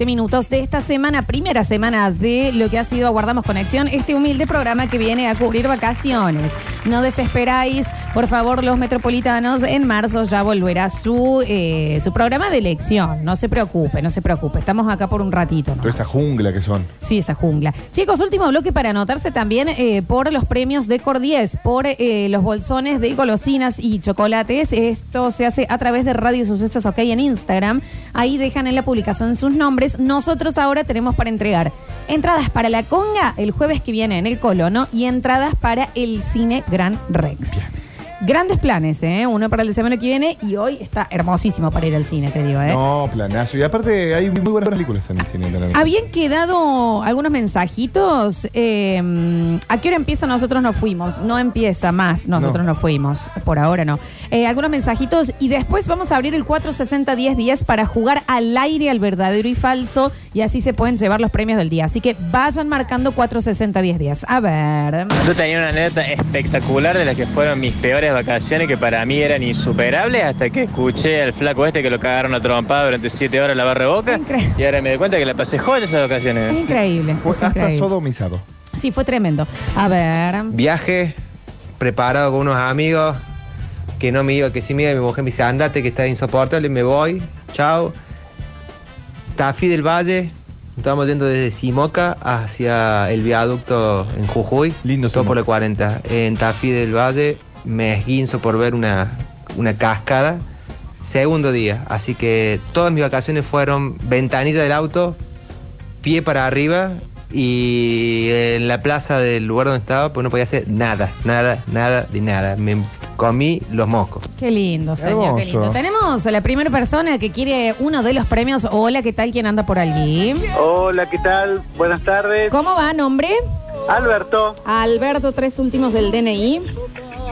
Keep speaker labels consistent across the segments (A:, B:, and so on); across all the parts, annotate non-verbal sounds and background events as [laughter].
A: 20 minutos de esta semana, primera semana de lo que ha sido Aguardamos Conexión, este humilde programa que viene a cubrir vacaciones. No desesperáis, por favor, los metropolitanos, en marzo ya volverá su, eh, su programa de elección. No se preocupe, no se preocupe, estamos acá por un ratito. ¿no?
B: Toda esa jungla que son.
A: Sí, esa jungla. Chicos, último bloque para anotarse también eh, por los premios de Cordies, por eh, los bolsones de golosinas y chocolates. Esto se hace a través de Radio Sucesos OK en Instagram. Ahí dejan en la publicación sus nombres. Nosotros ahora tenemos para entregar entradas para la conga el jueves que viene en el Colono y entradas para el cine Gran Rex. Grandes planes, ¿eh? Uno para la semana que viene y hoy está hermosísimo para ir al cine, te digo, ¿eh?
B: No, planazo. Y aparte hay muy buenas películas en el cine también.
A: Habían quedado algunos mensajitos. eh, ¿A qué hora empieza? Nosotros no fuimos. No empieza más. Nosotros no,
B: No.
A: fuimos. Por ahora no. Eh, algunos mensajitos. Y después vamos a abrir el 460-10-10 para jugar al aire al verdadero y falso. Y así se pueden llevar los premios del día. Así que vayan marcando 460-10-10. A ver.
C: Yo tenía una anécdota espectacular de las que fueron mis peores vacaciones que para mí eran insuperables hasta que escuché al flaco este que lo cagaron a trompada durante siete horas en la barra de boca
A: Increíble.
C: y ahora me doy cuenta que la pasé joya esas
A: Es
C: vacaciones.
A: increíble.
B: Fue
A: es
B: hasta
A: increíble.
B: sodomizado.
A: Sí, fue tremendo. A ver.
D: Viaje preparado con unos amigos que no me iba, que sí me iba, mi mujer me dice, andate que está insoportable, me voy, chao. Tafí del Valle, estamos yendo desde Simoca hacia el viaducto en Jujuy.
B: Lindo
D: Todo por la 40. En Tafí del Valle me esguinzo por ver una, una cascada. Segundo día, así que todas mis vacaciones fueron ventanilla del auto, pie para arriba y en la plaza del lugar donde estaba pues no podía hacer nada, nada, nada de nada. Me comí los moscos.
A: Qué lindo, señor, qué lindo. Tenemos a la primera persona que quiere uno de los premios. Hola, ¿qué tal? ¿Quién anda por allí?
E: Hola, ¿qué tal? Buenas tardes.
A: ¿Cómo va, nombre?
E: Alberto,
A: Alberto, tres últimos del DNI.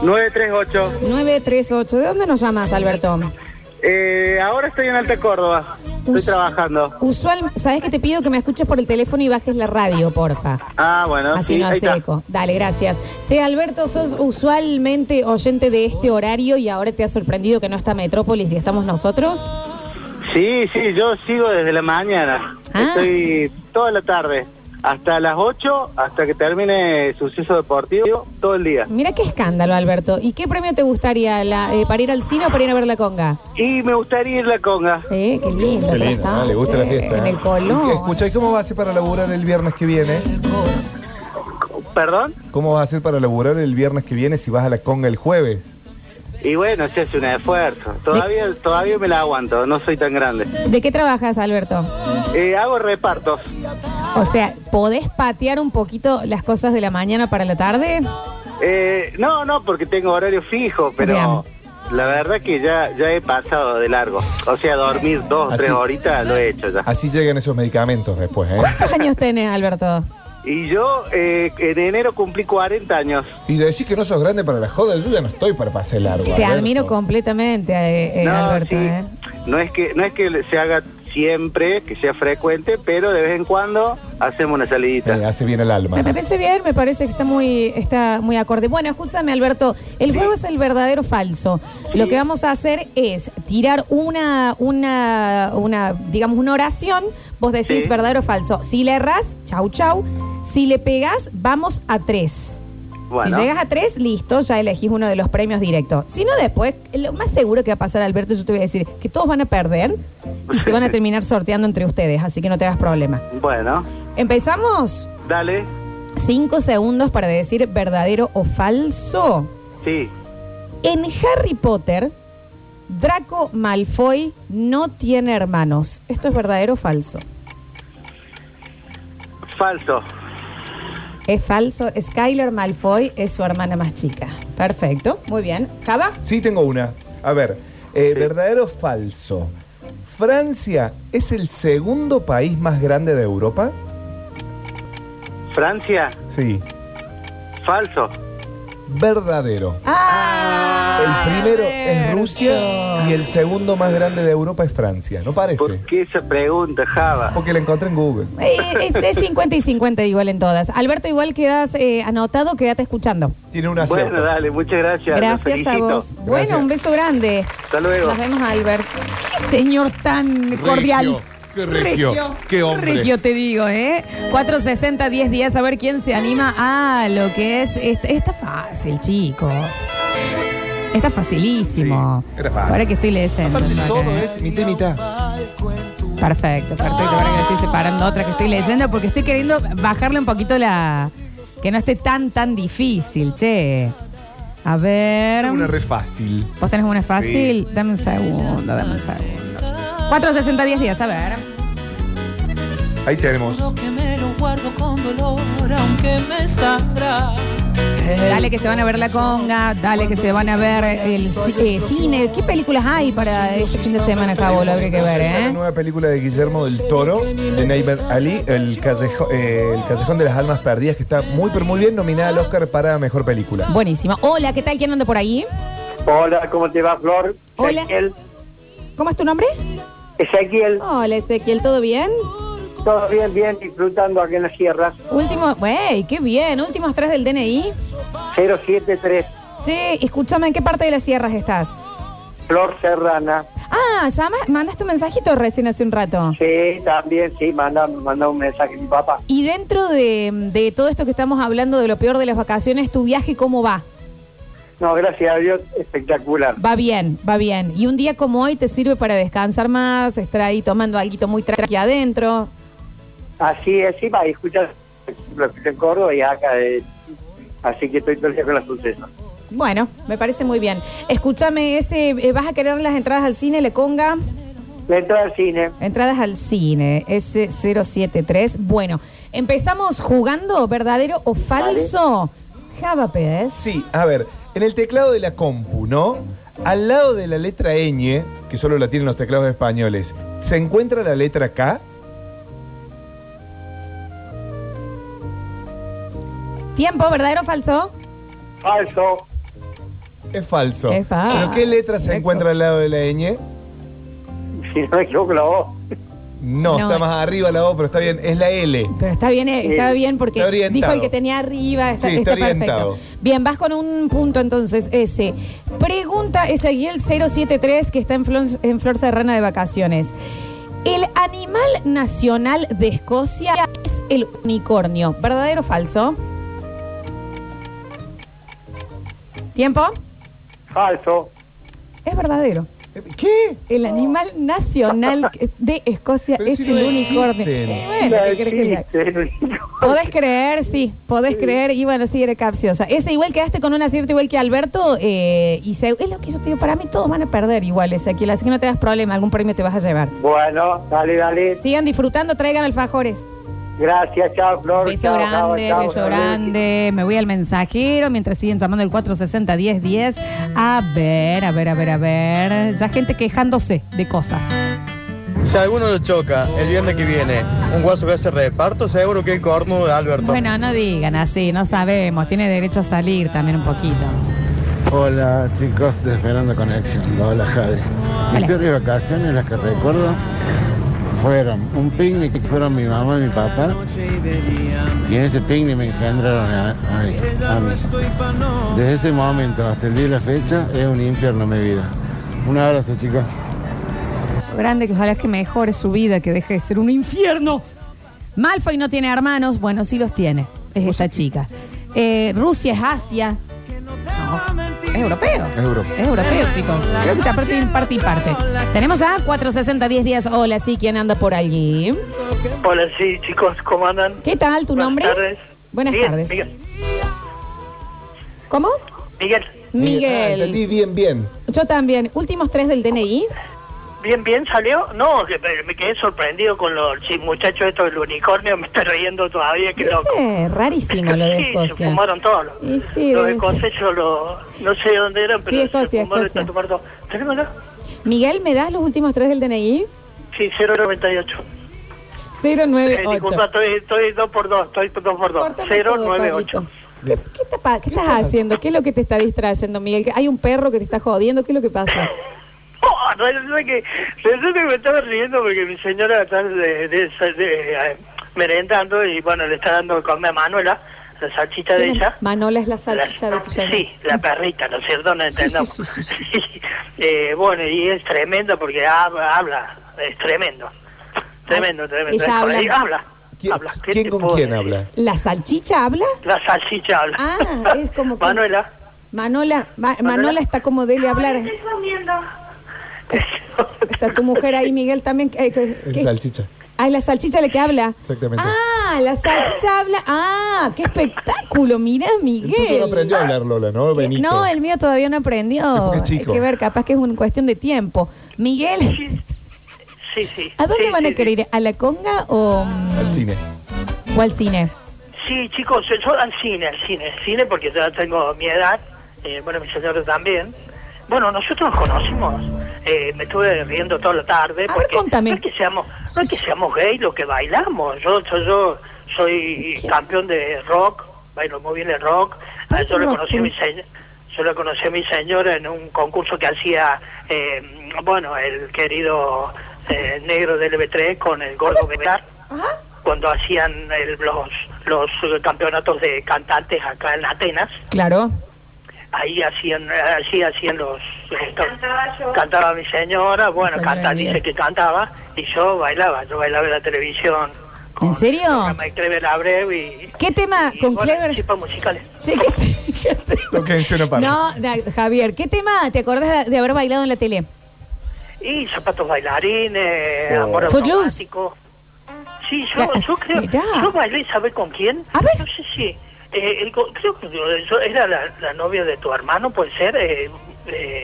E: 938.
A: 938. ¿De dónde nos llamas, Alberto?
E: Eh, ahora estoy en Alta Córdoba. Estoy
A: Us-
E: trabajando.
A: Usual, ¿sabes que te pido que me escuches por el teléfono y bajes la radio, porfa?
E: Ah, bueno,
A: Así
E: sí,
A: no hace eco. Dale, gracias. Che, Alberto, sos usualmente oyente de este horario y ahora te ha sorprendido que no está Metrópolis y estamos nosotros.
E: Sí, sí, yo sigo desde la mañana.
A: Ah.
E: Estoy toda la tarde. Hasta las 8, hasta que termine suceso deportivo, todo el día.
A: Mira qué escándalo, Alberto. ¿Y qué premio te gustaría? La, eh, ¿Para ir al cine o para ir a ver la conga?
E: Y me gustaría ir a la conga.
A: Eh, qué lindo.
B: Qué lindo, ¿no? Le gusta la fiesta.
A: En el Colón.
B: Escucha, ¿y cómo va a hacer para laburar el viernes que viene?
E: ¿Perdón?
B: ¿Cómo vas a hacer para laburar el viernes que viene si vas a la conga el jueves?
E: Y bueno, se hace un esfuerzo. Todavía, todavía me la aguanto, no soy tan grande.
A: ¿De qué trabajas, Alberto?
E: Eh, hago repartos.
A: O sea, ¿podés patear un poquito las cosas de la mañana para la tarde?
E: Eh, no, no, porque tengo horario fijo, pero la verdad que ya, ya he pasado de largo. O sea, dormir dos o
B: Así.
E: tres horitas lo he hecho ya.
B: Así llegan esos medicamentos después, ¿eh?
A: ¿Cuántos años tenés, Alberto?
E: Y yo eh, en enero cumplí 40 años.
B: Y decís que no sos grande para la joda, yo ya no estoy para pasar largo.
A: Te
B: Alberto.
A: admiro completamente, eh, eh,
E: No,
A: Alberto.
E: sí.
A: eh.
E: No es que no es que se haga siempre, que sea frecuente, pero de vez en cuando hacemos una salidita.
B: Eh, hace bien el alma.
A: Me parece bien, me parece que está muy, está muy acorde. Bueno, escúchame, Alberto, el juego es el verdadero o falso. Lo que vamos a hacer es tirar una, una, una, digamos, una oración. Vos decís
E: Sí.
A: verdadero o falso. Si le erras, chau, chau. Si le pegas, vamos a tres.
E: Bueno,
A: Si llegas a tres, listo, ya elegís uno de los premios directos. Si no, después, lo más seguro que va a pasar, Alberto, yo te voy a decir que todos van a perder y se van a [laughs] terminar sorteando entre ustedes, así que no te hagas problema.
E: bueno,
A: ¿Empezamos?
E: dale.
A: Cinco segundos para decir verdadero o falso.
E: Sí,
A: En Harry Potter, Draco Malfoy no tiene hermanos. ¿Esto es verdadero o falso?
E: falso.
A: Es falso. Skyler Malfoy es su hermana más chica. Perfecto. Muy bien. ¿Java?
B: Sí, tengo una. A ver, eh, verdadero o falso. ¿Francia es el segundo país más grande de Europa?
E: Francia,
B: Sí.
E: falso.
B: Verdadero.
A: ¡Ah!
B: El primero es Rusia y el segundo más grande de Europa es Francia. ¿No parece?
E: ¿Por qué esa pregunta, Java?
B: Porque la encontré en Google.
A: Eh, Es de 50 y 50 igual en todas. Alberto, igual quedas eh, anotado, quédate escuchando.
B: Tiene un acierto.
E: Bueno, dale, muchas gracias.
A: Gracias a vos. Bueno, un beso grande.
E: Hasta luego.
A: Nos vemos, Albert. Qué señor tan cordial.
B: Qué regio, qué hombre.
A: Regio te digo, ¿eh? 460 10 días a ver quién se anima a lo que es. Está, está fácil, chicos. Está facilísimo.
B: Sí, era fácil.
A: Ahora que estoy leyendo.
B: Aparte
A: acá,
B: todo es mitad y mitad.
A: Perfecto, perfecto. Ahora que estoy separando otra que estoy leyendo porque estoy queriendo bajarle un poquito la. Que no esté tan, tan difícil, che. A ver.
B: Una re fácil.
A: ¿Vos tenés una fácil? Dame un segundo, dame un segundo. 460 10 días, a ver.
B: Ahí tenemos.
A: Dale que se van a ver la conga, dale que se van a ver el ci- eh, cine. ¿Qué películas hay para este fin de semana, Cabo? Lo habría que ver,
B: La
A: ¿eh?
B: nueva película de Guillermo del Toro, de Neighbor Ali, el, callejo- eh, el Callejón de las Almas Perdidas, que está muy, pero muy bien nominada al Oscar para Mejor Película.
A: Buenísimo. Hola, ¿qué tal? ¿Quién anda por ahí?
E: Hola, ¿cómo te va, Flor?
A: Hola.
E: Ezequiel.
A: ¿Cómo es tu nombre?
E: Ezequiel,
A: Hola, Ezequiel, ¿todo bien?
E: todo bien, bien, disfrutando aquí en las sierras.
A: Último, wey, qué bien. Últimos tres del DNI.
E: 073,
A: Che, escúchame, ¿en qué parte de las sierras estás?
E: Flor Serrana.
A: Ah, llama, mandaste un mensajito recién hace un rato.
E: Sí, también, sí, manda, manda un mensaje a mi papá.
A: Y dentro de, de todo esto que estamos hablando de lo peor de las vacaciones, ¿tu viaje cómo va?
E: No, gracias a Dios, espectacular.
A: Va bien, va bien. Y un día como hoy te sirve para descansar más, estar ahí tomando algo muy tranqui adentro.
E: Así es, sí, va, y escuchar, lo escuché en Córdoba y acá, así que estoy todo el día con los sucesos.
A: Bueno, me parece muy bien. Escúchame, ese, eh, ¿vas a querer las entradas al cine, Le Conga?
E: La entrada al cine,
A: Entradas al cine, S073. Bueno, empezamos jugando verdadero o falso. Javapes.
B: Sí, a ver, en el teclado de la compu, ¿no? Al lado de la letra ñ, que solo la tienen los teclados españoles, ¿se encuentra la letra K?
A: Tiempo, verdadero o falso.
E: falso,
B: Es falso.
A: Es falso.
B: ¿Pero qué letra se
A: Correcto.
B: encuentra al lado de la ñ?
E: si no me equivoco la voz.
B: No,
A: No,
B: está
A: eh.
B: más arriba la O, pero está bien, es la L.
A: Pero está bien, eh, está
E: Sí.
A: bien porque
B: Está orientado.
A: dijo el que tenía arriba, está,
B: Sí, está
A: está
B: orientado.
A: perfecto. Bien, vas con un punto entonces, ese. Pregunta Ezequiel 073 que está en Flor, en Flor Serrana de vacaciones. El animal nacional de Escocia es el unicornio. ¿Verdadero o falso? ¿Tiempo?
E: Falso,
A: Es verdadero.
B: ¿Qué?
A: El animal nacional de Escocia
B: Pero
A: es
B: si
A: el
B: no
A: unicornio. Eh, bueno, ¿qué querés que. Podés creer, sí, podés creer, y bueno, sí, era capciosa. Ese igual quedaste con un acierto igual que Alberto, eh, y se- es lo que yo te digo, para mí todos van a perder igual, Ezequiel, así que no te das problema, algún premio te vas a llevar.
E: Bueno, dale, dale.
A: Sigan disfrutando, traigan alfajores.
E: Gracias, chao, Flor.
A: Beso
E: chao,
A: grande,
E: chao,
A: beso
E: chao.
A: grande. Me voy al mensajero mientras siguen llamando el 460-1010. A ver, a ver, a ver, a ver. Ya gente quejándose de cosas.
F: Si alguno lo choca el viernes que viene, un guaso que hace reparto, seguro que el corno de Alberto.
A: Bueno, no digan así, no sabemos. Tiene derecho a salir también un poquito.
G: Hola chicos de Esperando Conexión, hola Javi. Mis peores vacaciones, las que recuerdo, fueron un picnic que fueron mi mamá y mi papá. Y en ese picnic me engendraron a, a- a mí. Desde ese momento hasta el día de la fecha es un infierno mi vida. Un abrazo chicos.
A: Grande, que ojalá que mejore su vida, que deje de ser un infierno. Malfoy no tiene hermanos, bueno, sí los tiene. Es esta chica. Eh, Rusia es Asia. No, es europeo.
B: Es europeo.
A: Es europeo, chicos. Creo que está parte, parte y parte. Tenemos ya 460 10 días. Hola, sí, ¿quién anda por allí?
H: Hola, sí, chicos, ¿cómo andan?
A: ¿Qué tal? ¿Tu
H: Buenas
A: nombre?
H: tardes.
A: Buenas
H: Miguel,
A: tardes.
H: Miguel,
A: ¿Cómo?
H: Miguel,
B: Ah,
A: Miguel.
B: entendí bien, bien.
A: Yo también. Últimos tres del DNI.
H: ¿Bien, bien salió? No, que me, me quedé sorprendido con los muchachos estos del unicornio, [laughs] me está riendo todavía, qué loco.
A: Eh, rarísimo lo de
H: Sí, se
A: Escocia.
H: fumaron todos. Los,
A: Y sí,
H: los escoceses, los- no sé dónde eran, pero
A: Sí, Escocia,
H: se fumaron
A: Escocia.
H: se todo. ¿Tenemos acá?
A: Miguel, ¿me das los últimos tres del DNI?
H: Sí, 098. Eh,
A: 098.
H: disculpa, estoy, estoy 2 por 2 estoy 2 por 2
A: Córtame todo,
H: 098.
A: Pablito. ¿Qué, qué está qué estás haciendo? ¿Qué es lo que te está distrayendo, Miguel? ¿Que ¿Hay un perro que te está jodiendo? ¿Qué es lo que pasa?
H: Resulta que, resulta que me estaba riendo porque mi señora está de, de- de- eh, merendando y bueno, le está dando de comer a Manuela, la salchicha de ella.
A: Manola es la
H: La-
A: salchicha de tu señora.
H: Sí, la perrita, ¿no es cierto? No
A: Sí, sí,
H: entendamos.
A: sí, sí, [laughs]
H: Eh, bueno, y es tremendo porque habla, habla, es tremendo. Tremendo, tremendo.
A: Ella habla.
H: Ahí habla.
B: ¿Quién,
H: habla. ¿Qué
B: quién con quién
H: decir?
B: habla?
A: ¿La salchicha habla?
H: La salchicha habla.
A: Ah, es como que- [laughs]
H: Manuela.
A: Manola, Ma- Manola está como dele hablar. [laughs] Está tu mujer ahí, Miguel, también. eh, que-
B: salchicha.
A: Ah, es la salchicha la que habla.
B: Exactamente.
A: Ah, la salchicha habla. Ah, qué espectáculo, mira,
B: El tuyo no
A: Miguel.
B: aprendió a hablar, Lola, ¿no? Benito.
A: No, el mío todavía no aprendió.
B: Es es
A: Hay
B: chico.
A: que ver, capaz que es una cuestión de tiempo. Miguel,
H: Sí, sí.
A: ¿a dónde
H: Sí,
A: van
H: sí,
A: a querer ir? ¿A la conga o,
B: Al cine.
A: o al cine?
H: Sí, chicos, yo, yo al cine, al cine, al cine porque ya tengo mi edad, eh, bueno, mi señora también. Bueno, nosotros nos conocimos, eh, me estuve riendo toda la tarde.
A: A ver,
H: porque
A: contame.
H: No es que seamos, no es que seamos gay lo que bailamos, yo, yo, yo soy campeón de rock, bailo muy bien el rock,
A: Ah,
H: Eh, yo le conocí a mi
A: sí.
H: señora. Yo le conocí a mi señora en un concurso que hacía, eh, bueno, el querido eh, negro del LB3 con el gordo Becar
A: Ajá.
H: cuando hacían el- los, los campeonatos de cantantes acá en Atenas,
A: Claro.
H: Ahí hacían, así hacían los... eh, cantaba mi señora, bueno, canta, dice que cantaba, y yo bailaba, yo bailaba en la televisión.
A: ¿En serio?
H: Clever Abreu y...
A: ¿Qué tema
H: y,
A: con
H: bueno,
A: Clever?
H: musicales.
A: Sí, ¿qué- [laughs] qué?
B: Tóquense.
A: No, da- Javier, ¿qué tema te acordás de, haber bailado en la tele?
H: Y zapatos bailarines,
B: Oh.
H: amor
A: Footloose.
H: automático. Sí, yo, yo creo,
A: mirá.
H: yo bailé, ¿sabes con quién?
A: A ver.
H: No sé si, eh, el creo que yo, era la, la novia de tu hermano, puede ser, eh, eh,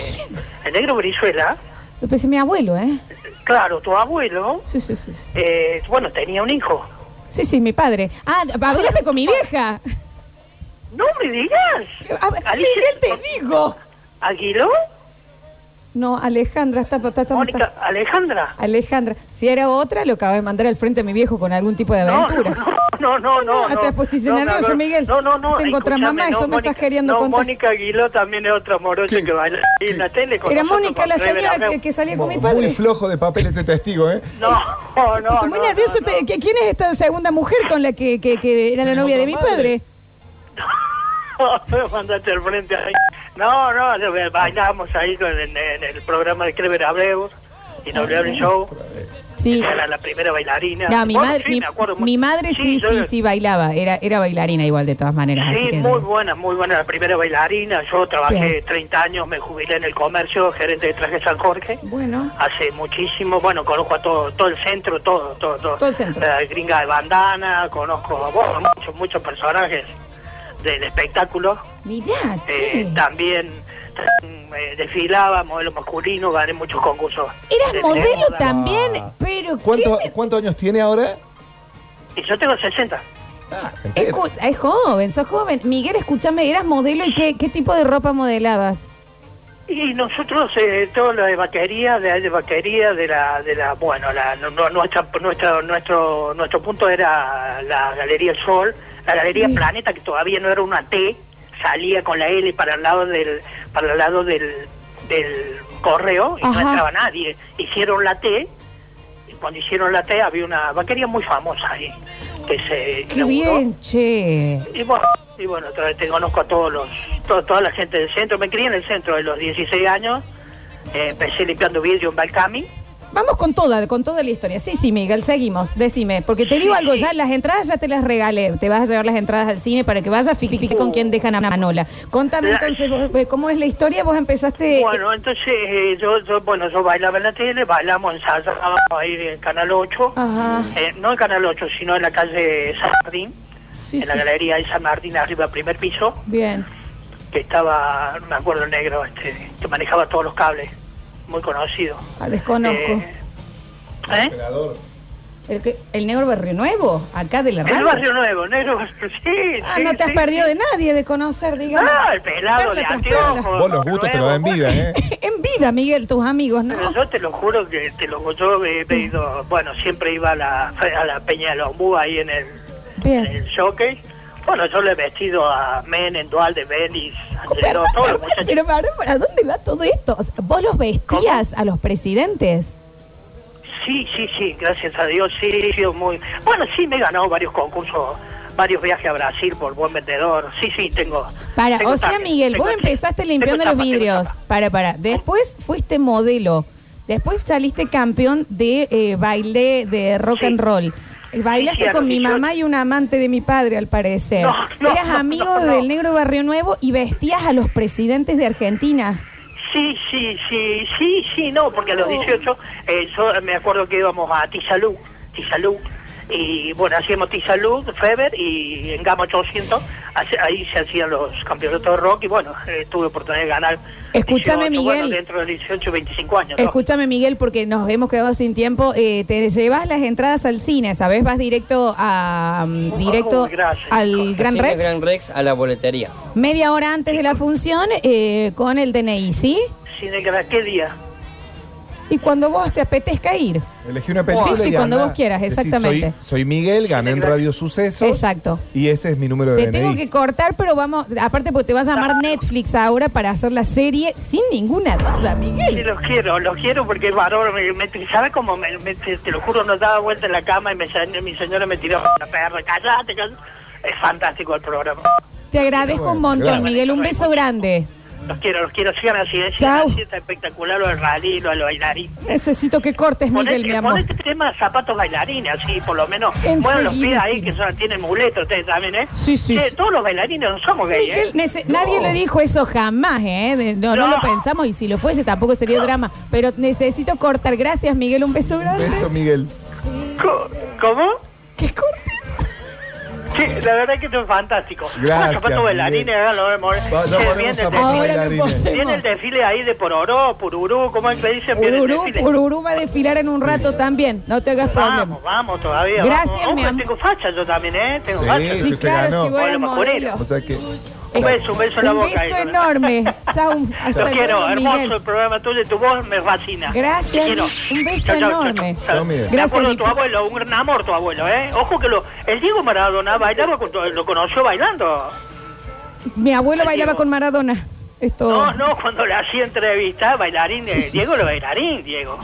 H: el negro Brizuela.
A: Lo pensé mi abuelo, ¿eh?
H: Claro, tu abuelo,
A: Sí, sí, sí. Sí,
H: eh, bueno, tenía un hijo.
A: sí, sí, mi padre. Ah, hablaste con mi vieja.
H: No me digas.
A: A Miguel te digo.
H: ¿Aguiló?
A: No, Alejandra, está, está, está
H: Mónica, Alejandra.
A: Alejandra, si era otra, lo acabas de mandar al frente a mi viejo con algún tipo de aventura.
H: no, no, no, no.
A: Ah, te
H: no,
A: has puesto
H: no, me
A: nervioso,
H: acuerdo.
A: Miguel.
H: No, no, no.
A: Tengo otra mamá, eso me estás queriendo
H: no,
A: contar.
H: Mónica Aguiló también es otra morocha que baila en la tele. con
A: Era Mónica, la señora que, que salía con mi
B: Muy
A: padre.
B: flojo de papel este testigo, ¿eh?
H: No, no,
A: Estoy muy
H: no,
A: nervioso.
H: no,
A: ¿Quién es esta segunda mujer con la que, que, que era la
B: ¿Tiene
A: novia de mi padre? [laughs]
H: No, mandate al frente ahí. No, no, no, bailábamos ahí en el programa de Clever Abreu, Inolvidable Show.
A: Sí.
H: Era la primera bailarina.
A: No, mi
H: Bueno,
A: madre,
H: sí,
A: mi,
H: me
A: madre sí,
H: yo-
A: sí, sí bailaba. Era, era bailarina igual de todas maneras.
H: Sí, muy buena, muy buena, la primera bailarina. Yo trabajé
A: Bien.
H: 30 años, me jubilé en el comercio, gerente de traje San Jorge.
A: Bueno,
H: Hace muchísimo, bueno, conozco a todo, todo el centro, todo, todo, todo.
A: Todo el centro.
H: La gringa de bandana, conozco a bueno, muchos, muchos personajes del espectáculo.
A: mirá,
H: Eh, también eh, desfilaba, modelo masculino, gané muchos concursos.
A: Eras
H: de
A: modelo
H: moda.
A: también, pero
B: ¿Cuántos,
A: ¿qué?
B: ¿Cuántos años tiene ahora?
H: Y yo tengo 60.
B: Entero.
A: Escu- es joven, sos joven. Miguel, escúchame, eras modelo y qué, qué tipo de ropa modelabas.
H: Y nosotros, eh, todo lo de vaquería, de, de vaquería, de la, de la, bueno, la, no- no- nuestra, nuestra, nuestro, nuestro punto era la Galería El Sol, la Galería
A: Sí.
H: Planeta, que todavía no era una T, salía con la L para el lado del, para el lado del, del correo y
A: Ajá.
H: no entraba nadie. Hicieron la T, y cuando hicieron la T había una vaquería muy famosa ahí, que se
A: Qué
H: inauguró.
A: bien, che.
H: Y bueno, y bueno te conozco a todos los, to- toda la gente del centro. Me crié en el centro de los 16 años. Eh, empecé limpiando vidrio en Balcami.
A: Vamos con toda, con toda la historia. Sí, sí, Miguel, seguimos. Decime, porque te digo algo ya, las entradas ya te las regalé. Te vas a llevar las entradas al cine para que vayas fi- fi- con quien dejan a Manola. Contame
H: La-
A: entonces, vos, eh, ¿cómo es la historia? Vos empezaste...
H: Bueno, entonces eh, yo, yo, bueno, yo bailaba en la tele, bailamos, ensayábamos ahí en Canal 8.
A: Ajá.
H: Eh, no en Canal 8, sino en la calle San Martín,
A: Sí,
H: en la galería de San Martín, arriba, primer piso,
A: Bien.
H: que estaba, no me acuerdo, negro, este, que manejaba todos los cables, muy conocido.
A: Ah, desconozco.
H: Eh, ¿eh?
A: El, que- el negro Barrio Nuevo, acá de la
H: El
A: radio.
H: barrio nuevo, negro, [laughs] sí.
A: Ah,
H: sí,
A: no te has
H: sí,
A: perdido
H: sí.
A: de nadie de conocer, digamos.
H: Ah, el pelado de anteojos.
B: Vos los gustos te lo dan vida, ¿eh? [laughs]
A: en vida, Miguel, tus amigos, ¿no?
H: Pero yo te lo juro que te lo yo he ido, bueno, siempre iba a la, a la Peña de Lombú ahí en el, en
A: Bien.
H: el showcase. Bueno, yo le he vestido a Men, Dualde, Belis, Angelo,
A: Perdón,
H: todos los
A: perdón,
H: muchachos.
A: pero ¿para, ¿para dónde va todo esto? O sea, ¿Vos los vestías a los presidentes?
H: Sí, sí, sí, gracias a Dios, sí, he sido muy... Bueno, sí, me he ganado varios concursos, varios viajes a Brasil por buen vendedor. Sí, sí, tengo...
A: Para,
H: tengo
A: o sea, Miguel, vos empezaste limpiando los
H: chapa,
A: vidrios. Para, para. Después fuiste modelo. Después saliste campeón de eh, baile de rock
H: Sí.
A: and roll. Bailaste con mi
H: 18.
A: mamá y un amante de mi padre, al parecer.
H: No, no,
A: Eras
H: no,
A: amigo del negro Barrio Nuevo y vestías a los presidentes de Argentina.
H: Sí, sí, sí, sí, sí, no, porque a los 18 eh, yo me acuerdo que íbamos a Tizalú, Tizalú, y bueno, hacíamos Tizalú, Feber y en Gama 800, hace- ahí se hacían los campeonatos de rock y bueno, eh, tuve oportunidad de ganar.
A: Escúchame,
H: 18, bueno,
A: Miguel.
H: dentro de 18, 25 años. ¿no?
A: Escúchame, Miguel, porque nos hemos quedado sin tiempo. Eh, te llevas las entradas al cine, ¿sabes? Vas directo a mm, directo
H: gracias.
A: al Gran Rex.
I: Gran Rex a la boletería.
A: Media hora antes de la función eh, con el DNI, ¿sí?
H: Cine Gran- ¿Qué día?
A: Y cuando vos te apetezca ir.
B: Elegí una película.
A: Sí, sí,
B: y
A: cuando
B: anda,
A: vos quieras,
B: decís,
A: exactamente.
B: soy, soy Miguel, gané en Radio Suceso.
A: Exacto.
B: Y ese es mi número de
A: Te tengo
B: DNI.
A: que cortar, pero vamos, aparte porque te va a llamar Netflix ahora para hacer la serie sin ninguna duda,
H: Sí,
A: Miguel.
H: los quiero, los quiero porque el varón, me, me, ¿sabes cómo? Me, me- te, te lo juro, nos daba vuelta en la cama y me, mi señora me tiró la perra, callate, callate. Es fantástico el programa.
A: Te agradezco
B: Bueno,
A: un montón,
B: gracias.
A: Miguel. Un beso grande.
H: Los quiero, los quiero, sigan así, sigan así, está espectacular lo del rally, lo del bailarín.
A: Necesito que cortes, Miguel, mi
H: Ponete,
A: amor.
H: ponete tema zapatos bailarines, así por lo menos. Bueno, los pies ahí que son, tienen muletas ustedes también, ¿eh?
A: Sí, sí,
H: todos los bailarines no somos gays, ¿eh?
A: Nadie le dijo eso jamás, ¿eh? De- no, no
H: No.
A: lo pensamos y si lo fuese tampoco sería drama. Pero necesito cortar. Gracias, Miguel. Un beso grande.
B: Beso, Miguel.
H: ¿Cómo?
A: ¿Qué cortes?
H: Sí, la verdad es que esto es fantástico.
B: Gracias,
H: zapatos bailarines,
B: Miguel.
H: háganlo, amor.
B: Va- ya
H: Che,
B: ponemos
H: viene el
B: zapatos
H: desfile-
A: Ahora lo
B: bailarines.
H: Viene el desfile ahí de Pororó, Pururú, ¿cómo es que le dicen? Viene el
A: Ururú,
H: desfile.
A: Ururú va a desfilar en un rato también. No te hagas problema.
H: Vamos, vamos todavía.
A: Gracias,
H: vamos.
A: mi amor.
H: tengo facha yo también, ¿eh? Tengo
B: Sí,
H: facha.
B: sí,
A: Sí, claro,
B: ganó.
A: si eres
H: Hola,
A: modelo.
B: O sea que.
H: Un beso, un beso en la
A: Un
H: boca.
A: beso
H: ahí.
A: enorme. [laughs] Hasta
H: Lo quiero,
A: luego,
H: hermoso
A: Miguel.
H: el programa tuyo y tu voz me fascina.
A: Gracias, un beso
H: Chau,
A: enorme.
H: chau, chau.
B: Chau, Miguel.
H: Me
A: Gracias,
H: acuerdo tu abuelo, un gran amor tu abuelo, ¿eh? Ojo que lo, el Diego Maradona bailaba, con lo conoció bailando.
A: Mi abuelo bailaba
H: Diego.
A: con Maradona. Esto.
H: No, no, cuando le hacía entrevista, bailarín, eh, Diego lo bailarín, Diego.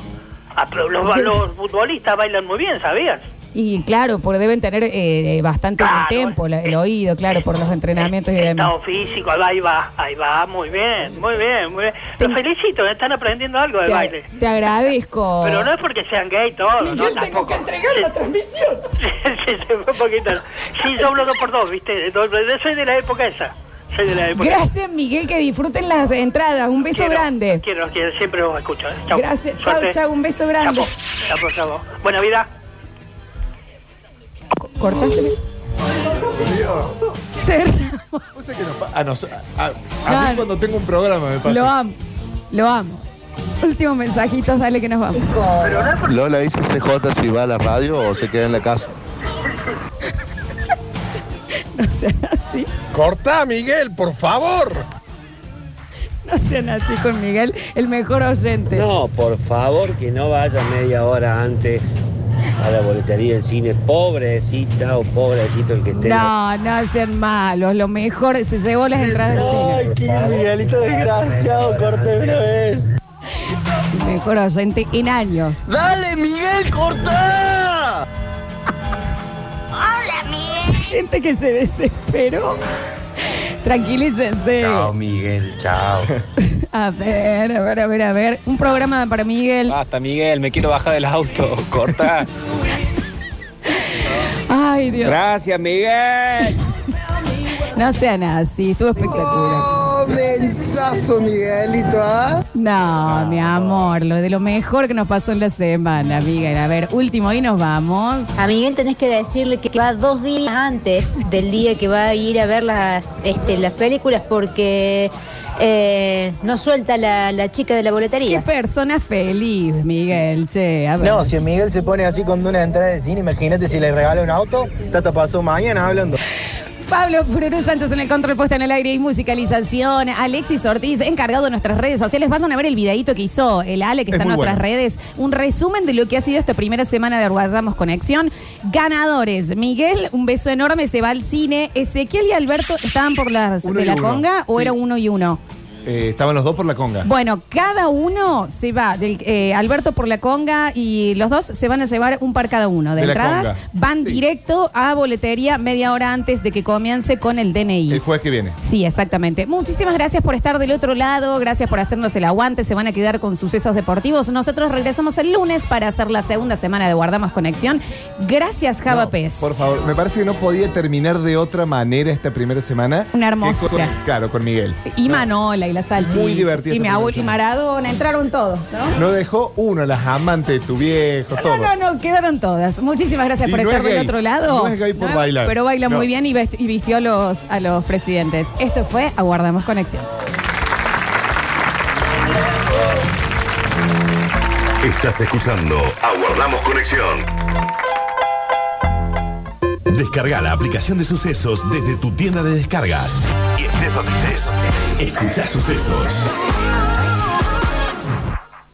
H: Ah, los, los futbolistas bailan muy bien, ¿sabías?
A: Y claro, porque deben tener eh, bastante
H: Claro,
A: tiempo, la- el
H: eh,
A: oído, claro, por los entrenamientos y demás.
H: Estado físico, ahí va, ahí va, muy bien, muy bien, muy bien. Los felicito, están aprendiendo algo de
A: Te,
H: baile.
A: te agradezco.
H: Pero no es porque sean gay todos, ¿no? Tampoco.
A: entregar la transmisión. [laughs]
H: sí, sí, sí, un poquito. Sí, yo hablo dos por dos, ¿viste? Do- Soy de la época esa. Soy de la época
A: Gracias, Miguel, que disfruten las entradas. Un beso
H: Quiero,
A: grande.
H: Quiero, quiero, siempre los escucho. ¿eh? Chau.
A: Gracias.
H: Suerte.
A: chau, un beso grande.
H: Chapo, chapo, chapo. Buena vida.
A: Co- ¿Cortaste? Cerramos.
B: No sé qué nos pa- a, nos- a- a- a
A: Claro.
B: mí cuando tengo un programa me pasa.
A: Lo amo. Lo amo. Últimos mensajitos, dale que nos vamos.
J: Lola dice CJ si va a la radio o se queda en la casa. [laughs]
A: No sean así.
K: Corta, Miguel, por favor.
A: No sean así con Miguel, el mejor oyente.
I: No, por favor, que no vaya media hora antes a la boletería del cine. Pobrecita o pobrecito el que esté.
A: No, no sean malos. Lo mejor se llevó las entradas del cine.
I: qué Miguelito desgraciado, corte una vez.
A: El mejor oyente en años.
I: ¡Dale, Miguel, corta!
A: Gente que se desesperó. Tranquilícense.
I: Chao, Miguel, chao. [laughs] [laughs]
A: A ver, a ver, a ver, a ver. Un programa para Miguel.
C: Basta, Miguel, me quiero bajar del auto. [laughs] Corta.
A: Ay, Dios.
I: Gracias, Miguel.
A: No sean así. Estuvo espectacular.
F: Mensazo, Miguelito, ¿ah?
A: No, mi amor, lo de lo mejor que nos pasó en la semana, Miguel. A ver, último, y nos vamos.
L: A Miguel tenés que decirle que va dos días antes del día que va a ir a ver las, este, las películas porque eh, no suelta la, la chica de la
A: Qué
L: boletería.
A: persona feliz, Miguel. Che, a ver.
F: No, si Miguel se pone así con una entrada de cine, imagínate si le regala un auto, Tata pasó mañana hablando.
A: Pablo Pururú Sánchez en el control puesta en el aire y musicalización. Alexis Ortiz, encargado de nuestras redes sociales. Vayan a ver el videito que hizo el Ale, que
B: Es
A: está en
B: muy
A: nuestras
B: bueno.
A: redes. Un resumen de lo que ha sido esta primera semana de Guardamos Conexión. Ganadores. Miguel, un beso enorme, se va al cine. Ezequiel y Alberto estaban por las
B: Uno
A: de
B: y
A: la
B: uno,
A: conga o
B: sí.
A: era uno y uno.
B: Eh, estaban los dos por la conga.
A: Bueno, cada uno se va, del, eh, Alberto por la conga y los dos se van a llevar un par cada uno de,
B: De la
A: entradas.
B: conga.
A: Van directo a boletería media hora antes de que comience con el DNI.
B: El jueves que viene.
A: Sí, exactamente. Muchísimas gracias por estar del otro lado, gracias por hacernos el aguante, se van a quedar con sucesos deportivos. Nosotros regresamos el lunes para hacer la segunda semana de Guardamos Conexión. Gracias, Java Pez.
B: Por favor, me parece que no podía terminar de otra manera esta primera semana.
A: Una
B: que
A: hermosura.
B: con- claro, con Miguel.
A: Y Manola y la salchicha.
B: Muy divertida
A: Y mi abuelo y Maradona, entraron todos, ¿no?
B: No dejó uno, las amantes de tu viejo, todo.
A: No, no, no, quedaron todas. Muchísimas gracias
B: Y
A: por
B: no
A: estar
B: es
A: del
B: gay.
A: otro lado.
B: No es gay por bailar.
A: Pero baila
B: No.
A: muy bien y, vest- y vistió a los, a los presidentes. Esto fue Aguardamos Conexión.
M: Estás escuchando Aguardamos Conexión. Descarga la aplicación de sucesos desde tu tienda de descargas. Y estés donde estés, escucha sucesos.